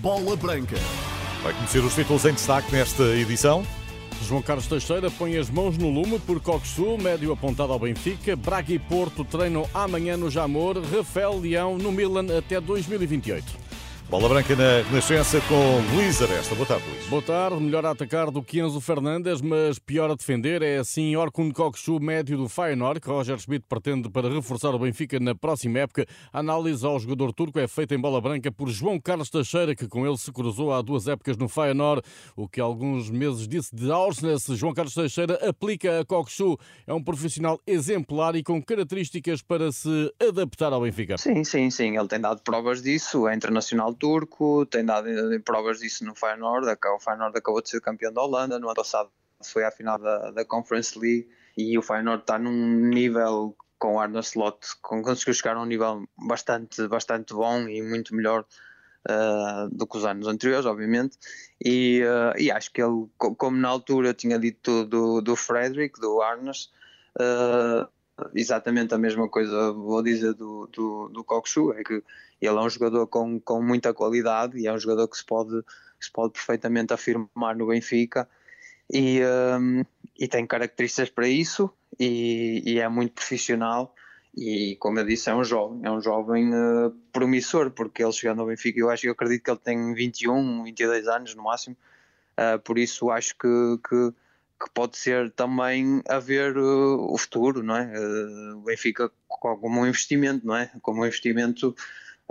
Bola Branca. Vai conhecer os títulos em destaque nesta edição. João Carlos Teixeira põe as mãos no lume por Coxu, médio apontado ao Benfica. Braga e Porto treinam amanhã no Jamor. Rafael Leão no Milan até 2028. Bola Branca na Renascença com Luís Aresta. Boa tarde, Luís. Boa tarde. Melhor a atacar do que Enzo Fernandes, mas pior a defender. É assim Orkun Kokshu, médio do Feyenoord, que Roger Schmidt pretende para reforçar o Benfica na próxima época. A análise ao jogador turco é feita em bola branca por João Carlos Teixeira, que com ele se cruzou há duas épocas no Feyenoord. O que alguns meses disse de Aursnes, João Carlos Teixeira aplica a Kokshu. É um profissional exemplar e com características para se adaptar ao Benfica. Sim, sim, sim. Ele tem dado provas disso. É internacional turco, tem dado provas disso no Feyenoord, o Feyenoord acabou de ser campeão da Holanda, no ano passado foi à final da, da Conference League e o Feyenoord está num nível com o Arne Slot, conseguiu chegar a um nível bastante, bastante bom e muito melhor uh, do que os anos anteriores, obviamente, e, uh, e acho que ele, como na altura tinha dito do, do Frederick, do Arnes, uh, exatamente a mesma coisa vou dizer do, do, do Kokshu, é que ele é um jogador com, com muita qualidade e é um jogador que se pode, se pode perfeitamente afirmar no Benfica e, um, e tem características para isso e, e, é muito profissional e como eu disse é um jovem, é um jovem uh, promissor porque ele chegando ao Benfica eu acho eu acredito que ele tem 21, 22 anos no máximo uh, por isso acho que, que que pode ser também a ver uh, o futuro, não é? Uh, o Benfica como um investimento, não é? Como um investimento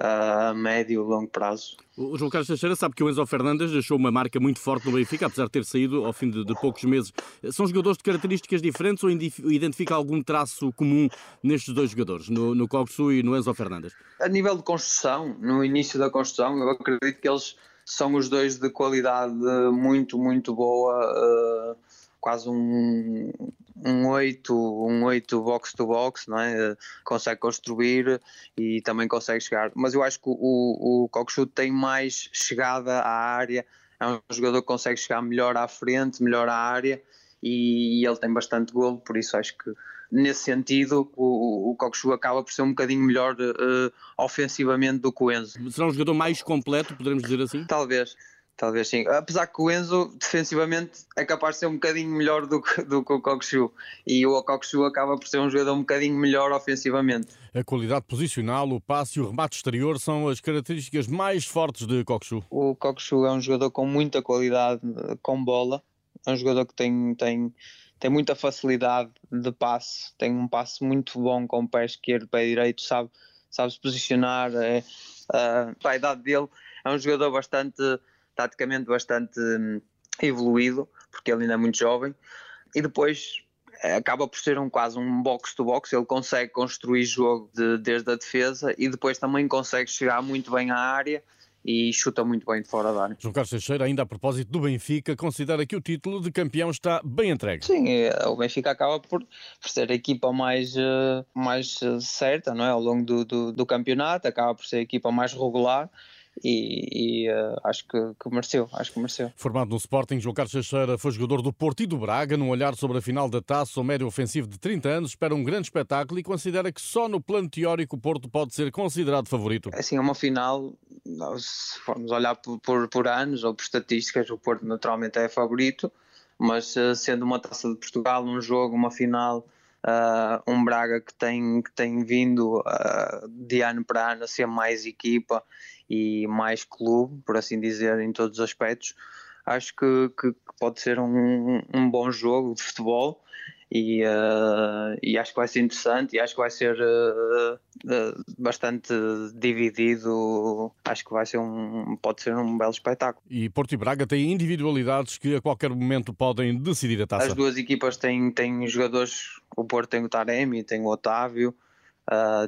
a médio e longo prazo. O João Carlos Teixeira sabe que o Enzo Fernandes deixou uma marca muito forte no Benfica, apesar de ter saído ao fim de, de poucos meses. São jogadores de características diferentes ou identifica algum traço comum nestes dois jogadores, no, no Coxu e no Enzo Fernandes? A nível de construção, no início da construção, eu acredito que eles são os dois de qualidade muito, muito boa. Uh quase um, um 8, um 8 box to box, não é? consegue construir e também consegue chegar. Mas eu acho que o, o tem mais chegada à área, é um jogador que consegue chegar melhor à frente, melhor à área e, ele tem bastante golo, por isso acho que nesse sentido o, o acaba por ser um bocadinho melhor uh, ofensivamente do que o Enzo. Será um jogador mais completo, podemos dizer assim? Talvez. Talvez sim. Apesar que o Enzo, defensivamente, é capaz de ser um bocadinho melhor do que, do que o Kokshu. E o Kokshu acaba por ser um jogador um bocadinho melhor ofensivamente. A qualidade posicional, o passe e o remate exterior são as características mais fortes de Kokshu. O Kokshu é um jogador com muita qualidade com bola. É um jogador que tem, tem, tem muita facilidade de passe. Tem um passe muito bom com o pé esquerdo, pé direito, sabe, sabe se posicionar. É, uh, a idade dele é um jogador bastante taticamente bastante hum, evoluído, porque ele ainda é muito jovem, e depois eh, acaba por ser um quase um box-to-box, ele consegue construir jogo de, desde a defesa e depois também consegue chegar muito bem à área e chuta muito bem de fora da área. João Carlos Teixeira, ainda a propósito do Benfica, considera que o título de campeão está bem entregue. Sim, é, o Benfica acaba por, por ser a equipa mais, eh, mais eh, certa não é? ao longo do, do, do campeonato, acaba por ser a equipa mais regular e, e uh, acho que, que, mereceu, acho que mereceu. Formado no Sporting, João Carlos Teixeira foi jogador do Porto e do Braga. Num olhar sobre a final da taça, o médio ofensivo de 30 anos espera um grande espetáculo e considera que só no plano teórico o Porto pode ser considerado favorito. Assim, é uma final, se formos olhar por, por, por anos ou por estatísticas, o Porto naturalmente é favorito, mas uh, sendo uma taça de Portugal, um jogo, uma final Uh, um Braga que tem, que tem vindo uh, de ano para ano a ser mais equipa e mais clube, por assim dizer, em todos os aspectos. Acho que, que, pode ser um, um bom jogo de futebol e, uh, e acho que vai ser interessante e acho que vai ser uh, uh, bastante dividido. Acho que vai ser um pode ser um belo espetáculo. E Porto e Braga têm individualidades que a qualquer momento podem decidir a taça. As duas equipas têm, têm jogadores. O Porto tem o Taremi, tem o Otávio,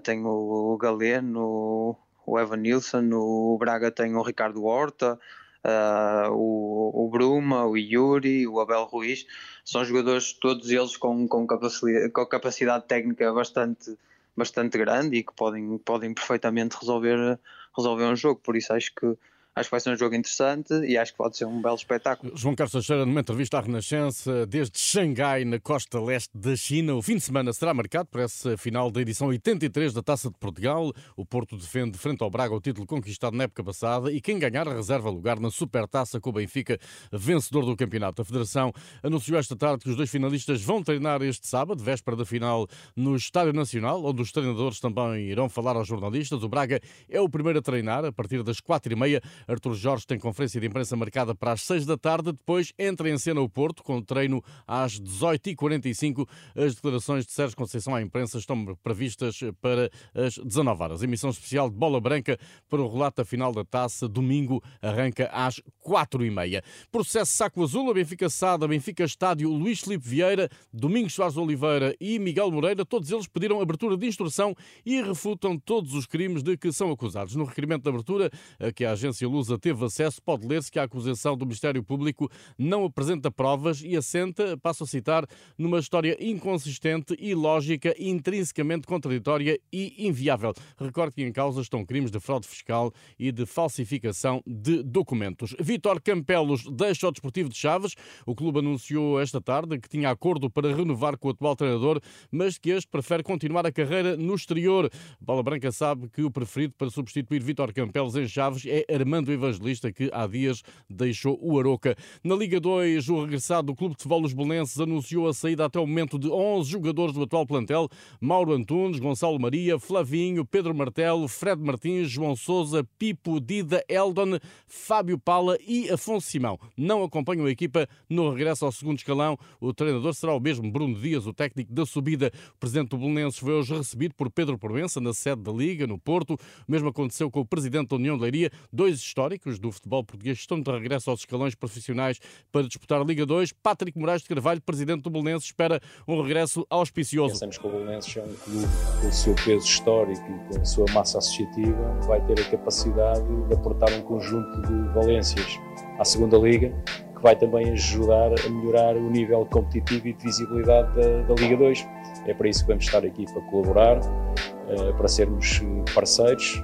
tem o Galeno, o Evan Nilsson, o Braga tem o Ricardo Horta. Uh, o, o Bruma, o Yuri, o Abel Ruiz, são jogadores todos eles com, com, capacidade, com capacidade técnica bastante, bastante grande e que podem, podem perfeitamente resolver, resolver um jogo, por isso acho que acho que vai ser um jogo interessante e acho que pode ser um belo espetáculo. João Carlos Teixeira, numa entrevista à Renascença, desde Xangai, na costa leste da China, o fim de semana será marcado por essa final da edição 83 da Taça de Portugal. O Porto defende frente ao Braga o título conquistado na época passada e quem ganhar reserva lugar na Supertaça com o Benfica, vencedor do campeonato. A Federação anunciou esta tarde que os dois finalistas vão treinar este sábado, véspera da final, no Estádio Nacional, onde os treinadores também irão falar aos jornalistas. O Braga é o primeiro a treinar a partir das quatro e meia. Artur Jorge tem conferência de imprensa marcada para as 6 da tarde. Depois entra em cena o Porto, com treino às 18h45. As declarações de Sérgio Conceição à imprensa estão previstas para as 19 horas. Emissão especial de bola branca para o relato da final da taça. Domingo arranca às 4h30. Processo Saco Azul, a Benfica Sada, Benfica Estádio, Luís Filipe Vieira, Domingos Soares Oliveira e Miguel Moreira. Todos eles pediram abertura de instrução e refutam todos os crimes de que são acusados. No requerimento de abertura, que a agência Lusa teve acesso, pode ler-se que a acusação do Ministério Público não apresenta provas e assenta, passo a citar, numa história inconsistente, ilógica, intrinsecamente contraditória e inviável. Recorde que em causa estão crimes de fraude fiscal e de falsificação de documentos. Vítor Campelos deixa o Desportivo de Chaves. O clube anunciou esta tarde que tinha acordo para renovar com o atual treinador, mas que este prefere continuar a carreira no exterior. Bola Branca sabe que o preferido para substituir Vítor Campelos em Chaves é Armando Evangelista, que há dias deixou o Aroca. Na Liga 2, o regressado do Clube de Futebol Los Belenenses anunciou a saída até o momento de 11 jogadores do atual plantel. Mauro Antunes, Gonçalo Maria, Flavinho, Pedro Martelo, Fred Martins, João Souza, Pipo, Dida, Eldon, Fábio Pala e Afonso Simão. Não acompanham a equipa no regresso ao segundo escalão. O treinador será o mesmo, Bruno Dias, o técnico da subida. O presidente do Belenenses foi hoje recebido por Pedro Provença na sede da Liga, no Porto. O mesmo aconteceu com o presidente da União de Leiria. Dois históricos do futebol português estão de regresso aos escalões profissionais para disputar a Liga 2. Patrick Moraes de Carvalho, presidente do Belenenses, espera um regresso auspicioso. Pensamos que o Belenenses é um clube com o seu peso histórico e com a sua massa associativa vai ter a capacidade de aportar um conjunto de valências à segunda Liga que vai também ajudar a melhorar o nível competitivo e de visibilidade da, da Liga 2. É para isso que vamos estar aqui para colaborar, uh, para sermos parceiros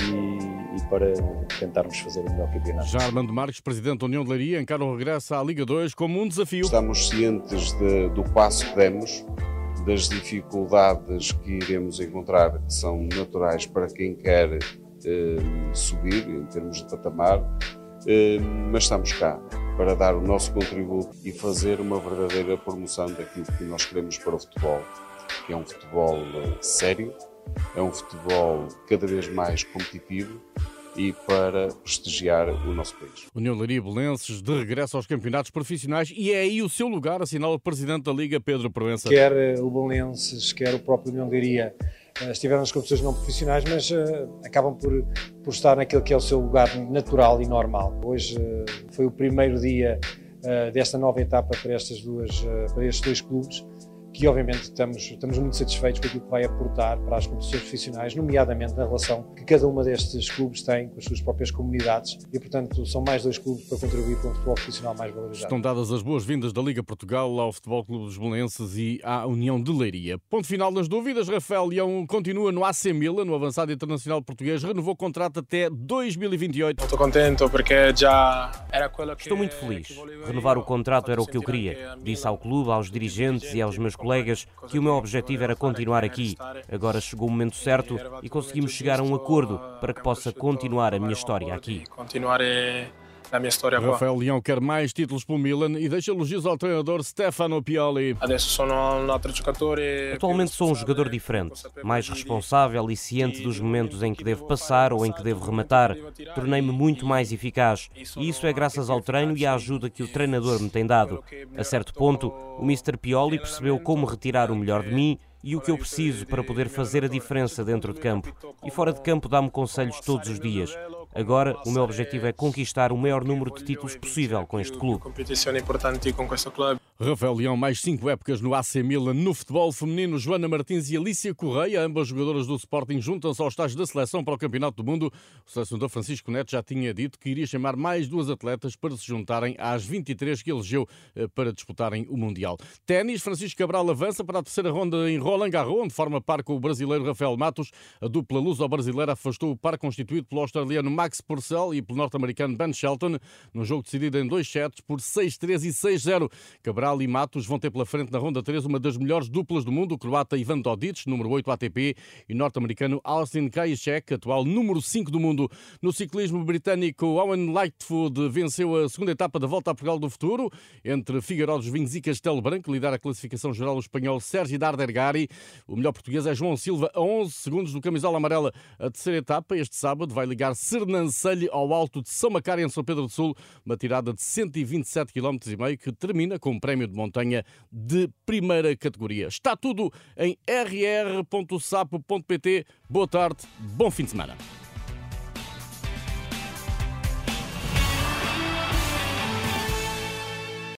e, e, para tentarmos fazer o melhor campeonato. Já Armando Marques, Presidente da União de Leiria, encara o regresso à Liga 2 como um desafio. Estamos cientes de, do passo que demos, das dificuldades que iremos encontrar, que são naturais para quem quer eh, subir em termos de patamar, eh, mas estamos cá para dar o nosso contributo e fazer uma verdadeira promoção daquilo que nós queremos para o futebol, que é um futebol eh, sério, é um futebol cada vez mais competitivo e para prestigiar o nosso país. União Leiria Belenenses de regresso aos campeonatos profissionais e é aí o seu lugar, assinala o Presidente da Liga, Pedro Proença. Quer eh, o Belenenses, quer o próprio União Leiria eh, estiveram nas competições não profissionais, mas uh, acabam por, por estar naquele que é o seu lugar natural e normal. Hoje uh, foi o primeiro dia uh, desta nova etapa para, estas duas, para estes dois clubes que obviamente estamos, estamos muito satisfeitos com aquilo que vai aportar para as competições profissionais, nomeadamente na relação que cada uma destes clubes tem com as suas próprias comunidades e, portanto, são mais dois clubes para contribuir para um futebol profissional mais valorizado. Estão dadas as boas-vindas da Liga Portugal ao Futebol Clube dos Belenenses e à União de Leiria. Ponto final das dúvidas, Rafael Leão continua no AC Milan, no avançado internacional português, renovou o contrato até 2028. Estou contente porque já era aquilo que... Estou muito feliz. Renovar o contrato era o que eu queria. Disse ao clube, aos dirigentes e aos meus colegas que o meu objetivo era continuar aqui. Agora chegou o momento certo e conseguimos chegar a um acordo para que possa continuar a minha história aqui. Na minha história Rafael Leão quer mais títulos pelo Milan e deixa elogios ao treinador Stefano Pioli. Atualmente sou um jogador diferente, mais responsável e ciente dos momentos em que devo passar ou em que devo rematar. Tornei-me muito mais eficaz e isso é graças ao treino e à ajuda que o treinador me tem dado. A certo ponto, o Mr. Pioli percebeu como retirar o melhor de mim e o que eu preciso para poder fazer a diferença dentro de campo. E fora de campo dá-me conselhos todos os dias. Agora, o meu objetivo é conquistar o maior número de títulos possível com este clube. Rafael Leão, mais cinco épocas no AC Milan. No futebol feminino, Joana Martins e Alicia Correia, ambas jogadoras do Sporting, juntam-se ao estágio da seleção para o Campeonato do Mundo. O selecionador Francisco Neto já tinha dito que iria chamar mais duas atletas para se juntarem às 23 que elegeu eh, para disputarem o Mundial. Ténis, Francisco Cabral avança para a terceira ronda em Roland Garros, onde forma par com o brasileiro Rafael Matos. A dupla luso-brasileira afastou o par constituído pelo australiano Max Purcell e pelo norte-americano Ben Shelton, num jogo decidido em dois sets por 6-3 e 6-0. Cabral Cabral e Matos vão ter pela frente na ronda 3 uma das melhores duplas do mundo, o croata Ivan Dodic, número 8 ATP, e norte-americano Austin Krajicek, atual número 5 do mundo. No ciclismo britânico, Owen Lightfoot venceu a segunda etapa da Volta a Portugal do Futuro, entre Figueiró dos Vinhos e Castelo Branco, lidera a classificação geral o espanhol Sérgio Dardergari. O melhor português é João Silva, a 11 segundos do camisola amarela. A terceira etapa, este sábado, vai ligar Sernancelho ao alto de São Macário, em São Pedro do Sul, uma tirada de 127 km que termina com um prémio prémio de montanha de primeira categoria. Está tudo em rr.sapo.pt. Boa tarde, bom fim de semana.